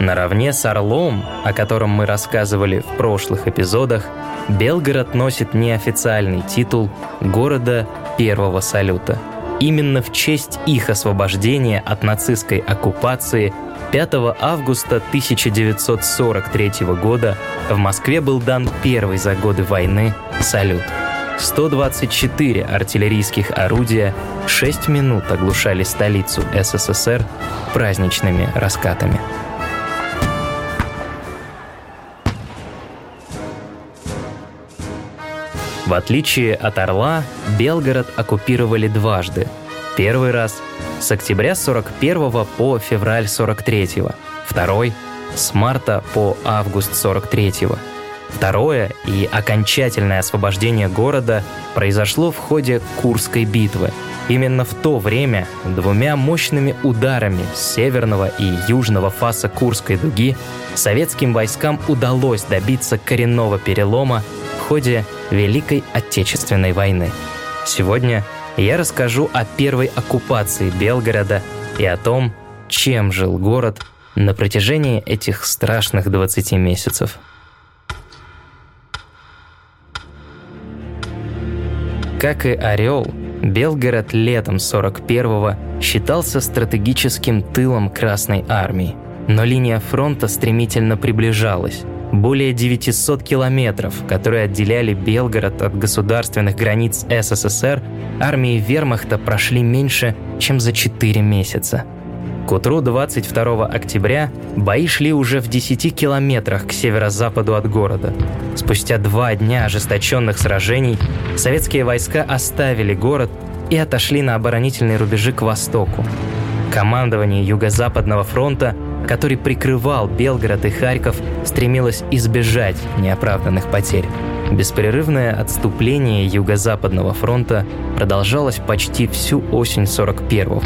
Наравне с Орлом, о котором мы рассказывали в прошлых эпизодах, Белгород носит неофициальный титул города первого салюта. Именно в честь их освобождения от нацистской оккупации 5 августа 1943 года в Москве был дан первый за годы войны салют. 124 артиллерийских орудия 6 минут оглушали столицу СССР праздничными раскатами. В отличие от Орла, Белгород оккупировали дважды. Первый раз с октября 41 по февраль 43, второй с марта по август 43. Второе и окончательное освобождение города произошло в ходе Курской битвы. Именно в то время двумя мощными ударами с северного и южного фаса Курской дуги советским войскам удалось добиться коренного перелома ходе Великой Отечественной войны. Сегодня я расскажу о первой оккупации Белгорода и о том, чем жил город на протяжении этих страшных 20 месяцев. Как и Орел, Белгород летом 41-го считался стратегическим тылом Красной Армии. Но линия фронта стремительно приближалась, более 900 километров, которые отделяли Белгород от государственных границ СССР, армии вермахта прошли меньше, чем за 4 месяца. К утру 22 октября бои шли уже в 10 километрах к северо-западу от города. Спустя два дня ожесточенных сражений советские войска оставили город и отошли на оборонительные рубежи к востоку. Командование Юго-Западного фронта который прикрывал Белгород и Харьков, стремилась избежать неоправданных потерь. Беспрерывное отступление Юго-Западного фронта продолжалось почти всю осень 41-го.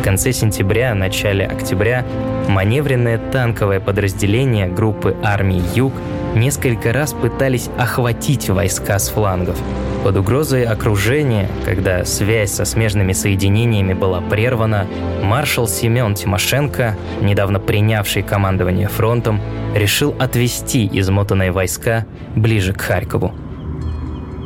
В конце сентября, начале октября маневренное танковое подразделение группы армий «Юг» несколько раз пытались охватить войска с флангов. Под угрозой окружения, когда связь со смежными соединениями была прервана, маршал Семен Тимошенко, недавно принявший командование фронтом, решил отвести измотанные войска ближе к Харькову.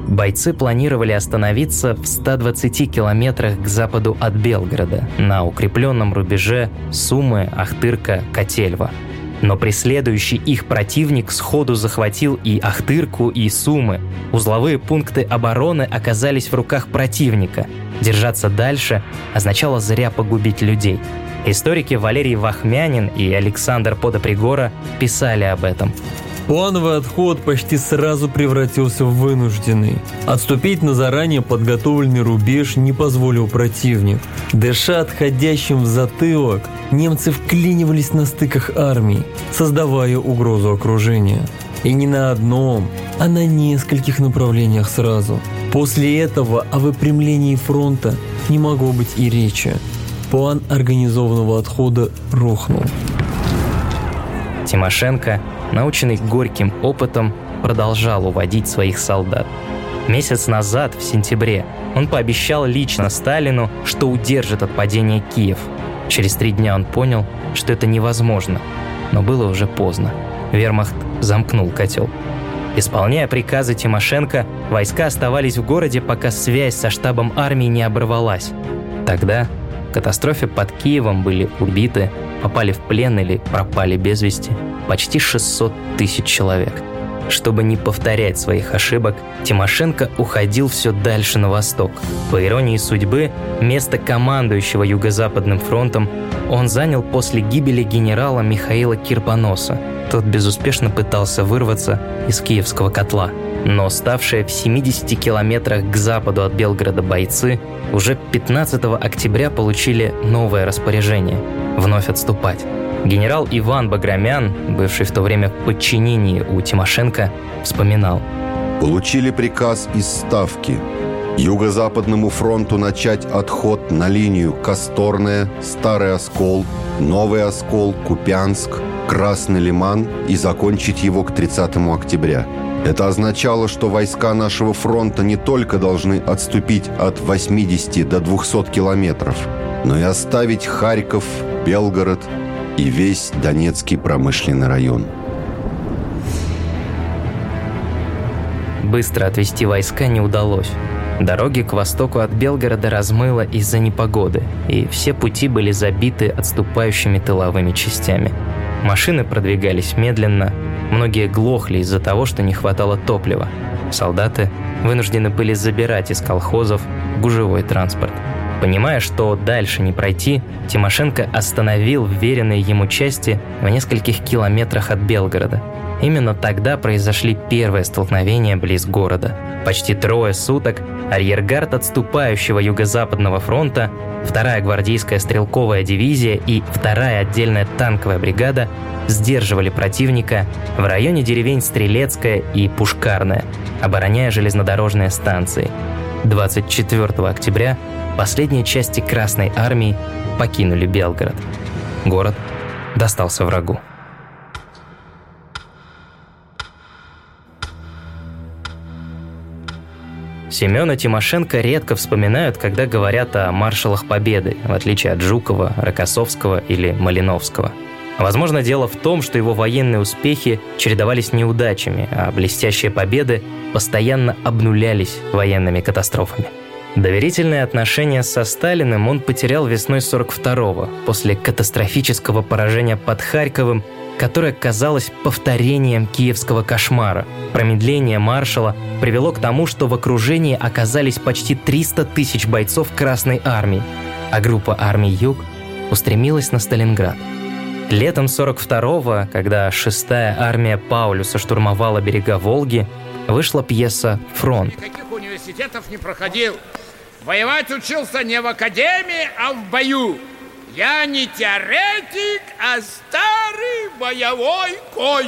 Бойцы планировали остановиться в 120 километрах к западу от Белгорода, на укрепленном рубеже Сумы, Ахтырка, Котельва – но преследующий их противник сходу захватил и Ахтырку, и Сумы. Узловые пункты обороны оказались в руках противника. Держаться дальше означало зря погубить людей. Историки Валерий Вахмянин и Александр Подопригора писали об этом. Плановый отход почти сразу превратился в вынужденный. Отступить на заранее подготовленный рубеж не позволил противник. Дыша отходящим в затылок, немцы вклинивались на стыках армий, создавая угрозу окружения. И не на одном, а на нескольких направлениях сразу. После этого о выпрямлении фронта не могло быть и речи. План организованного отхода рухнул. Тимошенко наученный горьким опытом, продолжал уводить своих солдат. Месяц назад, в сентябре, он пообещал лично Сталину, что удержит от падения Киев. Через три дня он понял, что это невозможно, но было уже поздно. Вермахт замкнул котел. Исполняя приказы Тимошенко, войска оставались в городе, пока связь со штабом армии не оборвалась. Тогда в катастрофе под Киевом были убиты, попали в плен или пропали без вести почти 600 тысяч человек. Чтобы не повторять своих ошибок, Тимошенко уходил все дальше на восток. По иронии судьбы, место командующего Юго-Западным фронтом он занял после гибели генерала Михаила Кирпоноса. Тот безуспешно пытался вырваться из киевского котла. Но ставшие в 70 километрах к западу от Белгорода бойцы уже 15 октября получили новое распоряжение – вновь отступать. Генерал Иван Баграмян, бывший в то время в подчинении у Тимошенко, вспоминал. «Получили приказ из Ставки Юго-Западному фронту начать отход на линию Косторная, Старый Оскол, Новый Оскол, Купянск, Красный Лиман и закончить его к 30 октября. Это означало, что войска нашего фронта не только должны отступить от 80 до 200 километров, но и оставить Харьков, Белгород и весь Донецкий промышленный район. Быстро отвести войска не удалось. Дороги к востоку от Белгорода размыло из-за непогоды, и все пути были забиты отступающими тыловыми частями. Машины продвигались медленно, многие глохли из-за того, что не хватало топлива. Солдаты вынуждены были забирать из колхозов гужевой транспорт. Понимая, что дальше не пройти, Тимошенко остановил вверенные ему части в нескольких километрах от Белгорода. Именно тогда произошли первые столкновения близ города. Почти трое суток арьергард отступающего Юго-Западного фронта, вторая гвардейская стрелковая дивизия и вторая отдельная танковая бригада сдерживали противника в районе деревень Стрелецкая и Пушкарная, обороняя железнодорожные станции. 24 октября последние части Красной Армии покинули Белгород. Город достался врагу. Семена Тимошенко редко вспоминают, когда говорят о маршалах Победы, в отличие от Жукова, Рокоссовского или Малиновского. Возможно, дело в том, что его военные успехи чередовались неудачами, а блестящие победы постоянно обнулялись военными катастрофами. Доверительные отношения со Сталиным он потерял весной 42-го, после катастрофического поражения под Харьковым, которое казалось повторением киевского кошмара. Промедление маршала привело к тому, что в окружении оказались почти 300 тысяч бойцов Красной Армии, а группа армий Юг устремилась на Сталинград. Летом 42-го, когда 6-я армия Паулюса штурмовала берега Волги, вышла пьеса «Фронт». Университетов не проходил. Воевать учился не в академии, а в бою. Я не теоретик, а старый боевой конь.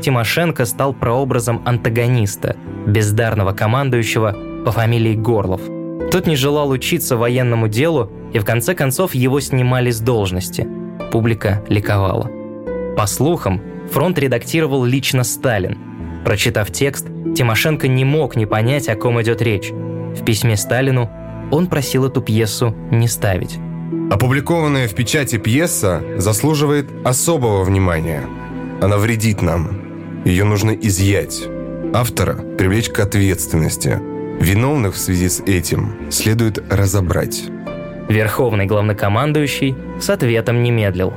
Тимошенко стал прообразом антагониста, бездарного командующего по фамилии Горлов. Тот не желал учиться военному делу, и в конце концов его снимали с должности. Публика ликовала. По слухам, фронт редактировал лично Сталин – Прочитав текст, Тимошенко не мог не понять, о ком идет речь. В письме Сталину он просил эту пьесу не ставить. Опубликованная в печати пьеса заслуживает особого внимания. Она вредит нам. Ее нужно изъять. Автора привлечь к ответственности. Виновных в связи с этим следует разобрать. Верховный главнокомандующий с ответом не медлил.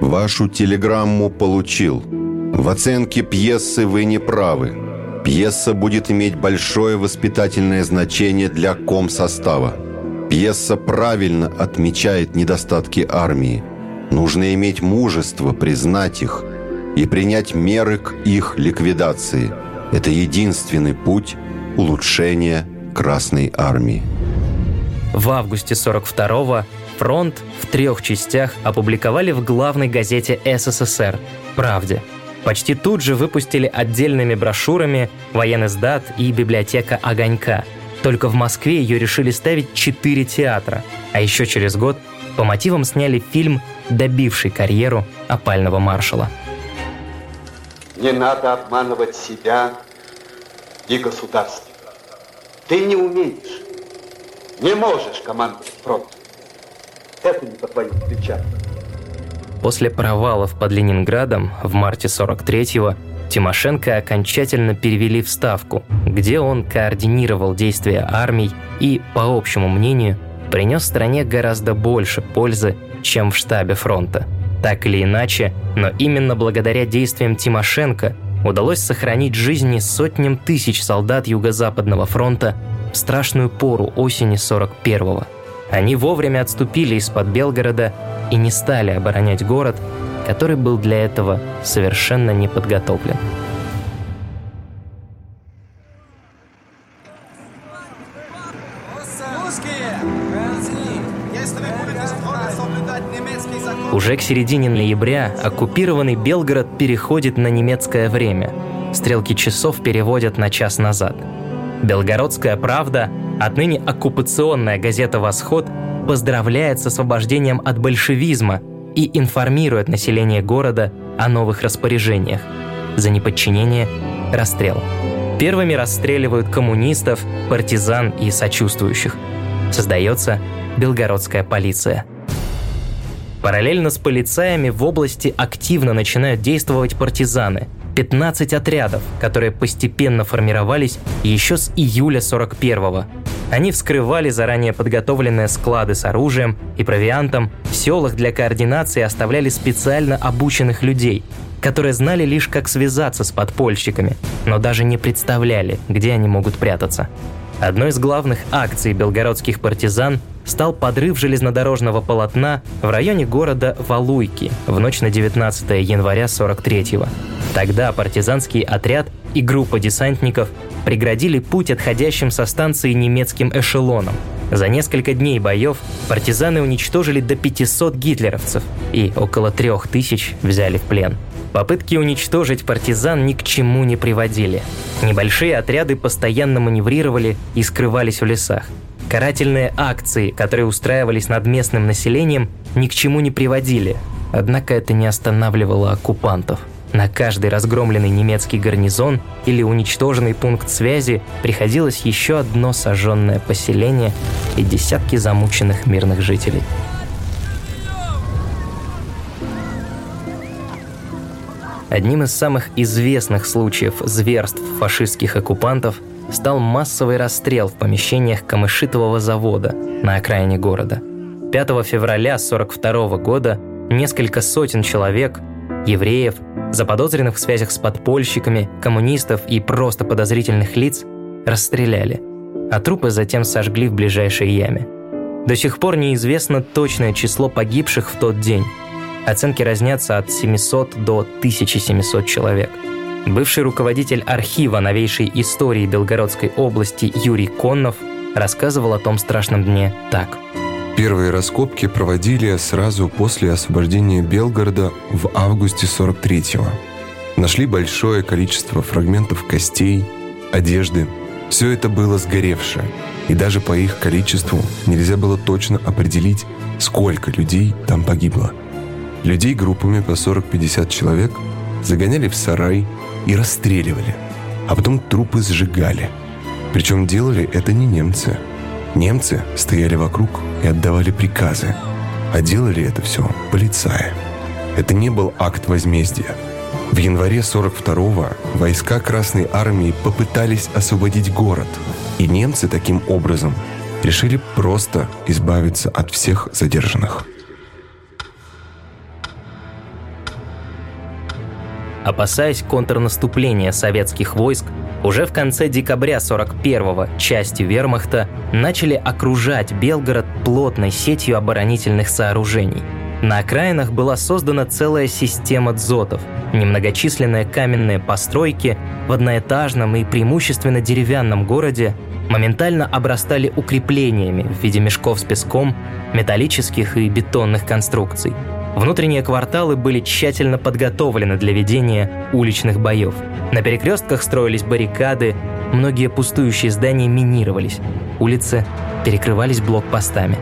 Вашу телеграмму получил. В оценке пьесы вы не правы. Пьеса будет иметь большое воспитательное значение для комсостава. Пьеса правильно отмечает недостатки армии. Нужно иметь мужество признать их и принять меры к их ликвидации. Это единственный путь улучшения Красной армии. В августе 42-го фронт в трех частях опубликовали в главной газете СССР «Правде». Почти тут же выпустили отдельными брошюрами военный сдат и библиотека «Огонька». Только в Москве ее решили ставить четыре театра, а еще через год по мотивам сняли фильм, добивший карьеру опального маршала. Не надо обманывать себя и государство. Ты не умеешь, не можешь командовать фронтом. Не по твоим плечам. После провалов под Ленинградом в марте 43-го Тимошенко окончательно перевели в Ставку, где он координировал действия армий и, по общему мнению, принес стране гораздо больше пользы, чем в штабе фронта. Так или иначе, но именно благодаря действиям Тимошенко удалось сохранить жизни сотням тысяч солдат Юго-Западного фронта в страшную пору осени 41-го. Они вовремя отступили из-под Белгорода и не стали оборонять город, который был для этого совершенно не подготовлен. Уже к середине ноября оккупированный Белгород переходит на немецкое время. Стрелки часов переводят на час назад. Белгородская правда, отныне оккупационная газета «Восход», поздравляет с освобождением от большевизма и информирует население города о новых распоряжениях. За неподчинение – расстрел. Первыми расстреливают коммунистов, партизан и сочувствующих. Создается Белгородская полиция. Параллельно с полицаями в области активно начинают действовать партизаны. 15 отрядов, которые постепенно формировались еще с июля 41-го. Они вскрывали заранее подготовленные склады с оружием и провиантом, в селах для координации оставляли специально обученных людей, которые знали лишь как связаться с подпольщиками, но даже не представляли, где они могут прятаться. Одной из главных акций белгородских партизан стал подрыв железнодорожного полотна в районе города Валуйки в ночь на 19 января 43-го. Тогда партизанский отряд и группа десантников преградили путь отходящим со станции немецким эшелоном. За несколько дней боев партизаны уничтожили до 500 гитлеровцев и около 3000 взяли в плен. Попытки уничтожить партизан ни к чему не приводили. Небольшие отряды постоянно маневрировали и скрывались в лесах. Карательные акции, которые устраивались над местным населением, ни к чему не приводили. Однако это не останавливало оккупантов. На каждый разгромленный немецкий гарнизон или уничтоженный пункт связи приходилось еще одно сожженное поселение и десятки замученных мирных жителей. Одним из самых известных случаев зверств фашистских оккупантов стал массовый расстрел в помещениях камышитового завода на окраине города. 5 февраля 1942 года несколько сотен человек, евреев, заподозренных в связях с подпольщиками, коммунистов и просто подозрительных лиц, расстреляли, а трупы затем сожгли в ближайшей яме. До сих пор неизвестно точное число погибших в тот день – Оценки разнятся от 700 до 1700 человек. Бывший руководитель архива новейшей истории Белгородской области Юрий Коннов рассказывал о том страшном дне так. Первые раскопки проводили сразу после освобождения Белгорода в августе 43-го. Нашли большое количество фрагментов костей, одежды. Все это было сгоревшее, и даже по их количеству нельзя было точно определить, сколько людей там погибло – Людей группами по 40-50 человек загоняли в сарай и расстреливали, а потом трупы сжигали. Причем делали это не немцы. Немцы стояли вокруг и отдавали приказы, а делали это все полицаи. Это не был акт возмездия. В январе 42-го войска Красной Армии попытались освободить город, и немцы таким образом решили просто избавиться от всех задержанных. Опасаясь контрнаступления советских войск, уже в конце декабря 41-го части вермахта начали окружать Белгород плотной сетью оборонительных сооружений. На окраинах была создана целая система дзотов, немногочисленные каменные постройки в одноэтажном и преимущественно деревянном городе моментально обрастали укреплениями в виде мешков с песком, металлических и бетонных конструкций – Внутренние кварталы были тщательно подготовлены для ведения уличных боев. На перекрестках строились баррикады, многие пустующие здания минировались, улицы перекрывались блокпостами.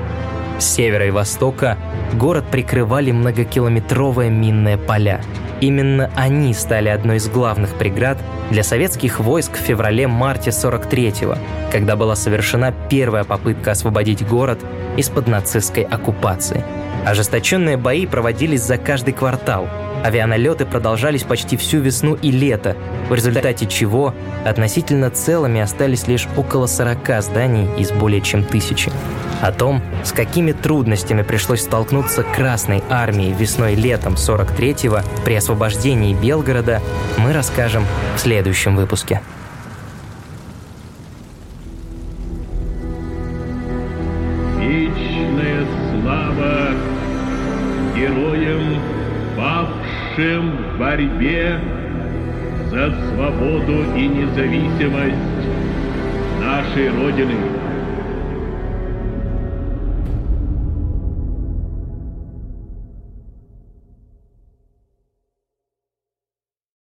С севера и востока город прикрывали многокилометровые минные поля. Именно они стали одной из главных преград для советских войск в феврале-марте 43-го, когда была совершена первая попытка освободить город из-под нацистской оккупации – Ожесточенные бои проводились за каждый квартал. Авианалеты продолжались почти всю весну и лето, в результате чего относительно целыми остались лишь около 40 зданий из более чем тысячи. О том, с какими трудностями пришлось столкнуться Красной армии весной летом 43-го при освобождении Белгорода, мы расскажем в следующем выпуске. В борьбе за свободу и независимость нашей Родины.